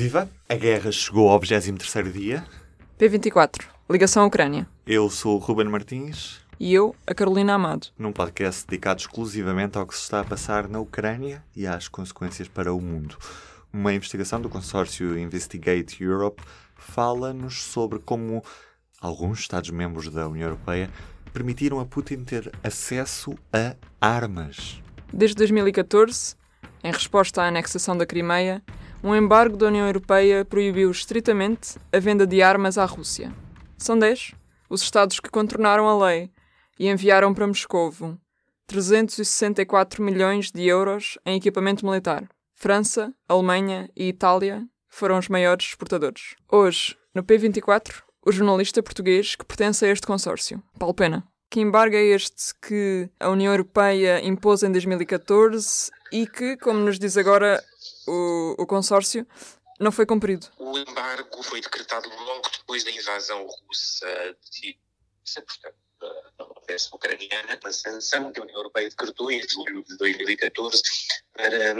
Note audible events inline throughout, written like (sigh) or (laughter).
Viva! A guerra chegou ao 23º dia. P24, ligação à Ucrânia. Eu sou o Ruben Martins. E eu, a Carolina Amado. Num podcast dedicado exclusivamente ao que se está a passar na Ucrânia e às consequências para o mundo. Uma investigação do consórcio Investigate Europe fala-nos sobre como alguns Estados-membros da União Europeia permitiram a Putin ter acesso a armas. Desde 2014, em resposta à anexação da Crimeia, um embargo da União Europeia proibiu estritamente a venda de armas à Rússia. São 10 os Estados que contornaram a lei e enviaram para Moscovo 364 milhões de euros em equipamento militar. França, Alemanha e Itália foram os maiores exportadores. Hoje, no P24, o jornalista português que pertence a este consórcio, Paulo Pena. Que embargo é este que a União Europeia impôs em 2014 e que, como nos diz agora o, o consórcio, não foi cumprido? O embargo foi decretado logo depois da invasão russa de portanto, da peça ucraniana, uma sanção que a União Europeia decretou em julho de 2014 para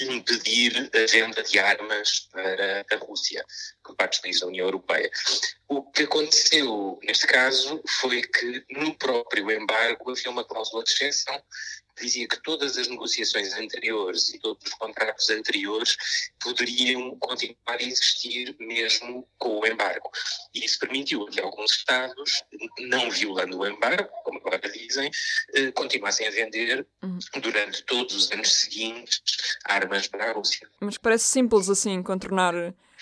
impedir a venda de armas para a Rússia por parte dos países da União Europeia. O que aconteceu neste caso foi que no próprio embargo havia uma cláusula de que dizia que todas as negociações anteriores e todos os contratos anteriores poderiam continuar a existir mesmo com o embargo. E isso permitiu que alguns Estados, não violando o embargo, como agora dizem, eh, continuassem a vender uhum. durante todos os anos seguintes armas para a Rússia. Mas parece simples assim contornar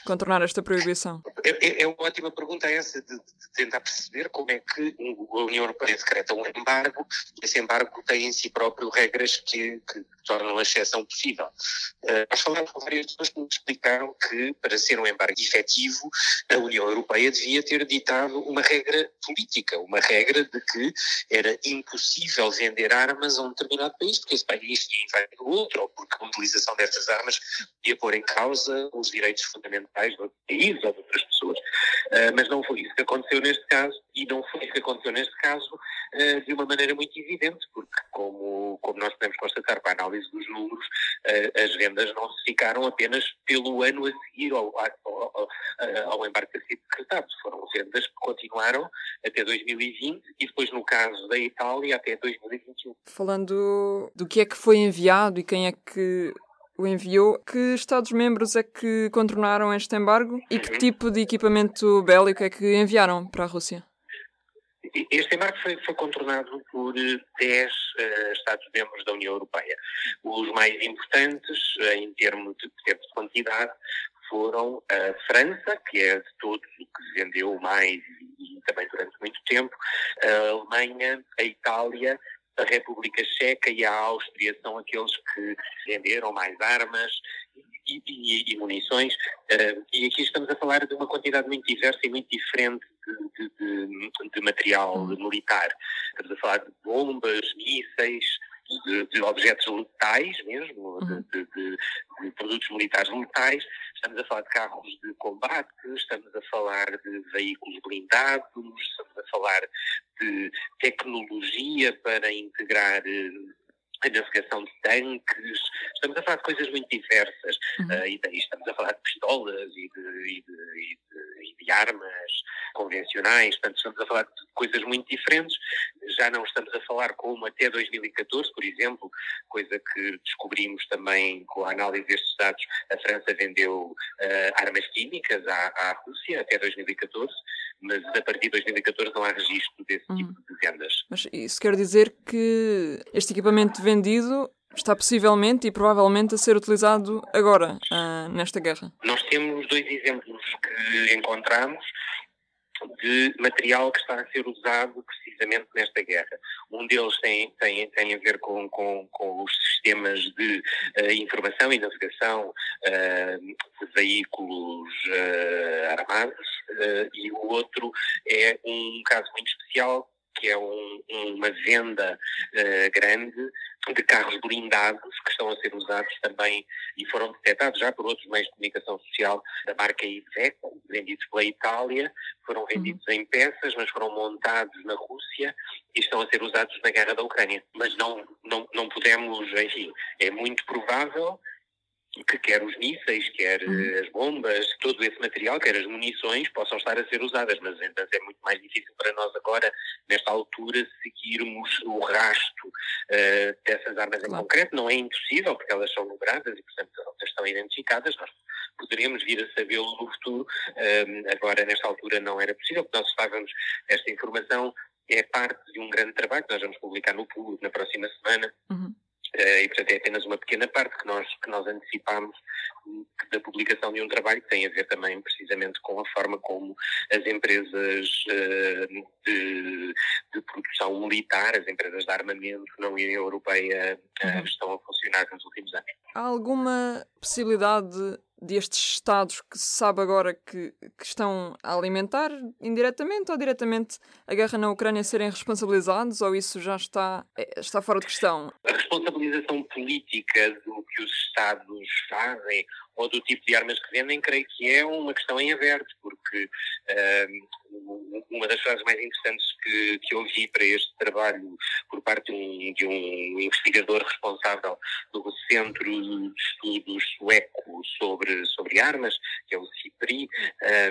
contornar esta proibição? É, é, é uma ótima pergunta essa de, de, tentar perceber como é que a União Europeia decreta um embargo esse embargo tem em si próprio regras que, que tornam a exceção possível. Uh, nós falamos com várias pessoas que nos explicaram que para ser um embargo efetivo a União Europeia devia ter ditado uma regra política, uma regra de que era impossível vender armas a um determinado país porque esse país tinha invadido outro ou porque a utilização dessas armas ia pôr em causa os direitos fundamentais outros países ou de outras pessoas. Uh, mas não foi isso que aconteceu neste caso e não foi isso que aconteceu neste caso uh, de uma maneira muito evidente, porque como, como nós podemos constatar para a análise dos números, uh, as vendas não se ficaram apenas pelo ano a seguir ao, ao, ao, ao embarque ter sido decretado, foram vendas que continuaram até 2020 e depois no caso da Itália até 2021. Falando do que é que foi enviado e quem é que o enviou. Que Estados-membros é que contornaram este embargo e que tipo de equipamento bélico é que enviaram para a Rússia? Este embargo foi, foi contornado por 10 uh, Estados-membros da União Europeia. Os mais importantes, uh, em termos de, de quantidade, foram a França, que é de todos o que vendeu mais e, e também durante muito tempo, a Alemanha, a Itália, a República Checa e a Áustria são aqueles que venderam mais armas e, e, e munições. Uh, e aqui estamos a falar de uma quantidade muito diversa e muito diferente de, de, de, de material militar. Estamos a falar de bombas, mísseis, de, de, objetos letais mesmo, uhum. de, de, de, produtos militares letais, estamos a falar de carros de combate, estamos a falar de veículos blindados, estamos a falar de tecnologia para integrar eh, a navegação de tanques, estamos a falar de coisas muito diversas. Uhum. Uh, e daí estamos a falar de pistolas e de, e de, e de, e de armas convencionais, portanto, estamos a falar de coisas muito diferentes. Já não estamos a falar como até 2014, por exemplo, coisa que descobrimos também com a análise destes dados, a França vendeu uh, armas químicas à, à Rússia até 2014 mas a partir de 2014 não há registro desse uhum. tipo de vendas. Mas isso quer dizer que este equipamento vendido está possivelmente e provavelmente a ser utilizado agora, uh, nesta guerra? Nós temos dois exemplos que encontramos de material que está a ser usado precisamente nesta guerra. Um deles tem, tem, tem a ver com, com, com os sistemas de uh, informação e navegação uh, de veículos uh, armados e o outro é um caso muito especial que é um, uma venda uh, grande de carros blindados que estão a ser usados também e foram detectados já por outros meios de comunicação social da marca Iveco, vendidos pela Itália, foram vendidos uhum. em peças, mas foram montados na Rússia e estão a ser usados na guerra da Ucrânia. Mas não, não, não podemos, enfim, é muito provável que quer os mísseis, quer uhum. as bombas, todo esse material, quer as munições, possam estar a ser usadas. Mas então é muito mais difícil para nós agora, nesta altura, seguirmos o rasto uh, dessas armas claro. em concreto. Não é impossível, porque elas são numeradas e, portanto, elas estão identificadas. Nós poderíamos vir a sabê-lo no futuro. Agora, nesta altura, não era possível, porque nós estávamos esta informação é parte de um grande trabalho que nós vamos publicar no público na próxima semana. Uhum. Uh, e, portanto, é apenas uma pequena parte que nós, que nós antecipamos da publicação de um trabalho que tem a ver também precisamente com a forma como as empresas uh, de, de, produção militar, as empresas de armamento na União Europeia uh, uhum. estão a funcionar nos últimos anos. Há alguma possibilidade destes Estados que se sabe agora que, que, estão a alimentar indiretamente ou diretamente a guerra na Ucrânia serem responsabilizados ou isso já está, é, está fora de questão? A responsabilização política do que os Estados fazem ou do tipo de armas que vendem, creio que é uma questão em aberto, porque uh, uma das frases mais interessantes que, que ouvi para este trabalho por parte de um, investigador responsável do Centro de Estudos Sueco sobre, sobre Armas, que é o CIPRI,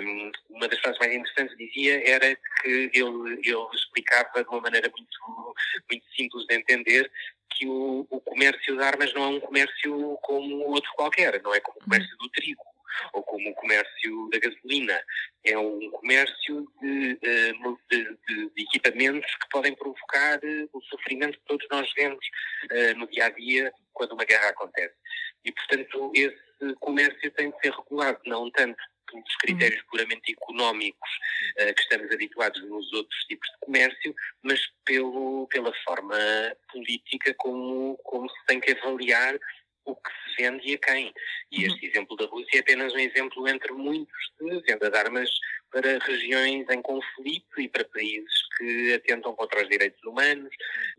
um, uma das frases mais interessantes dizia era que ele, ele explicava de uma maneira muito, muito simples de entender que o, o, comércio de armas não é um comércio como outro qualquer, não é como o comércio do trigo ou como o comércio da gasolina. É um comércio de, eh, de, de, de equipamentos que podem provocar eh, o sofrimento que todos nós vemos uh, no dia a dia quando uma guerra acontece. E, portanto, esse comércio tem de ser regulado, não tanto pelos critérios puramente económicos uh, que estamos habituados nos outros tipos de comércio, mas pelo, pela forma política como, como se tem que avaliar o que se vende e a quem. E este uhum. exemplo da Rússia é apenas um exemplo entre muitos de venda de armas para regiões em conflito e para países que atentam contra os direitos humanos.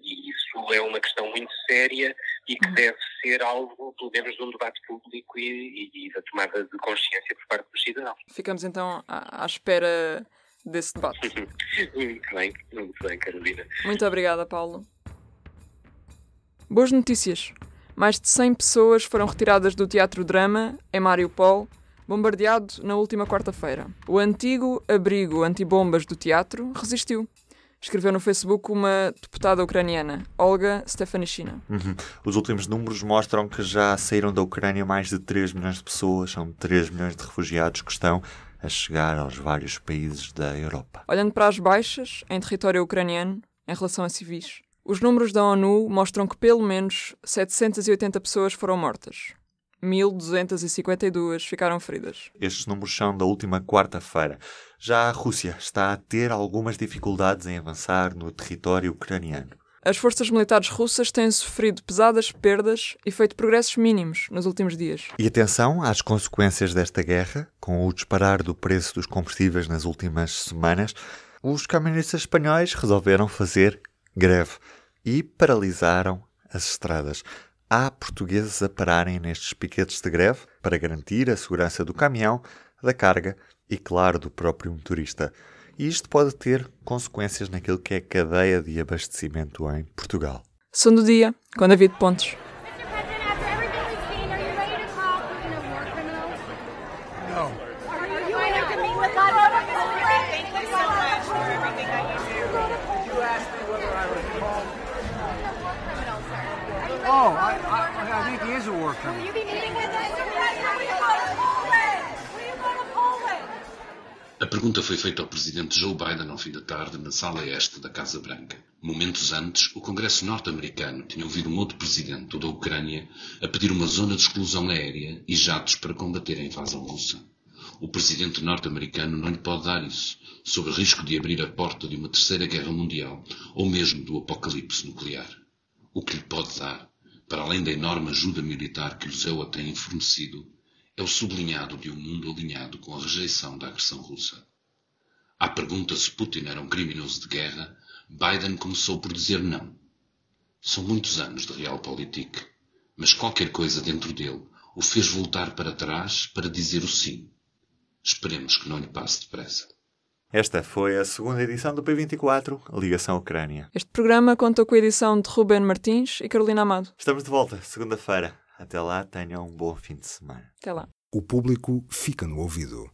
E isso é uma questão muito séria e que uhum. deve ser alvo, pelo menos, de um debate público e, e, e da tomada de consciência por parte dos cidadãos. Ficamos então à, à espera desse debate. (laughs) muito bem, muito bem, Carolina. Muito obrigada, Paulo. Boas notícias. Mais de 100 pessoas foram retiradas do Teatro Drama, em Mariupol, bombardeado na última quarta-feira. O antigo abrigo antibombas do teatro resistiu. Escreveu no Facebook uma deputada ucraniana, Olga Stefanishina. Uhum. Os últimos números mostram que já saíram da Ucrânia mais de 3 milhões de pessoas, são 3 milhões de refugiados que estão a chegar aos vários países da Europa. Olhando para as baixas em território ucraniano em relação a civis, os números da ONU mostram que pelo menos 780 pessoas foram mortas. 1.252 ficaram feridas. Estes números são da última quarta-feira. Já a Rússia está a ter algumas dificuldades em avançar no território ucraniano. As forças militares russas têm sofrido pesadas perdas e feito progressos mínimos nos últimos dias. E atenção às consequências desta guerra, com o disparar do preço dos combustíveis nas últimas semanas, os caministas espanhóis resolveram fazer greve e paralisaram as estradas. Há portugueses a pararem nestes piquetes de greve para garantir a segurança do caminhão, da carga e, claro, do próprio motorista. E isto pode ter consequências naquilo que é a cadeia de abastecimento em Portugal. Som do dia, com David Pontes. Think he is a war criminal. A pergunta foi feita ao presidente Joe Biden ao fim da tarde na sala este da Casa Branca. Momentos antes, o Congresso norte-americano tinha ouvido um outro presidente, o da Ucrânia, a pedir uma zona de exclusão aérea e jatos para combater a invasão russa. O presidente norte-americano não lhe pode dar isso, sob o risco de abrir a porta de uma terceira guerra mundial ou mesmo do apocalipse nuclear. O que lhe pode dar para além da enorme ajuda militar que o ZEUA tem fornecido, é o sublinhado de um mundo alinhado com a rejeição da agressão russa. À pergunta se Putin era um criminoso de guerra, Biden começou por dizer não. São muitos anos de realpolitik, mas qualquer coisa dentro dele o fez voltar para trás para dizer o sim. Esperemos que não lhe passe depressa. Esta foi a segunda edição do P24, Ligação Ucrânia. Este programa contou com a edição de Ruben Martins e Carolina Amado. Estamos de volta, segunda-feira. Até lá, tenham um bom fim de semana. Até lá. O público fica no ouvido.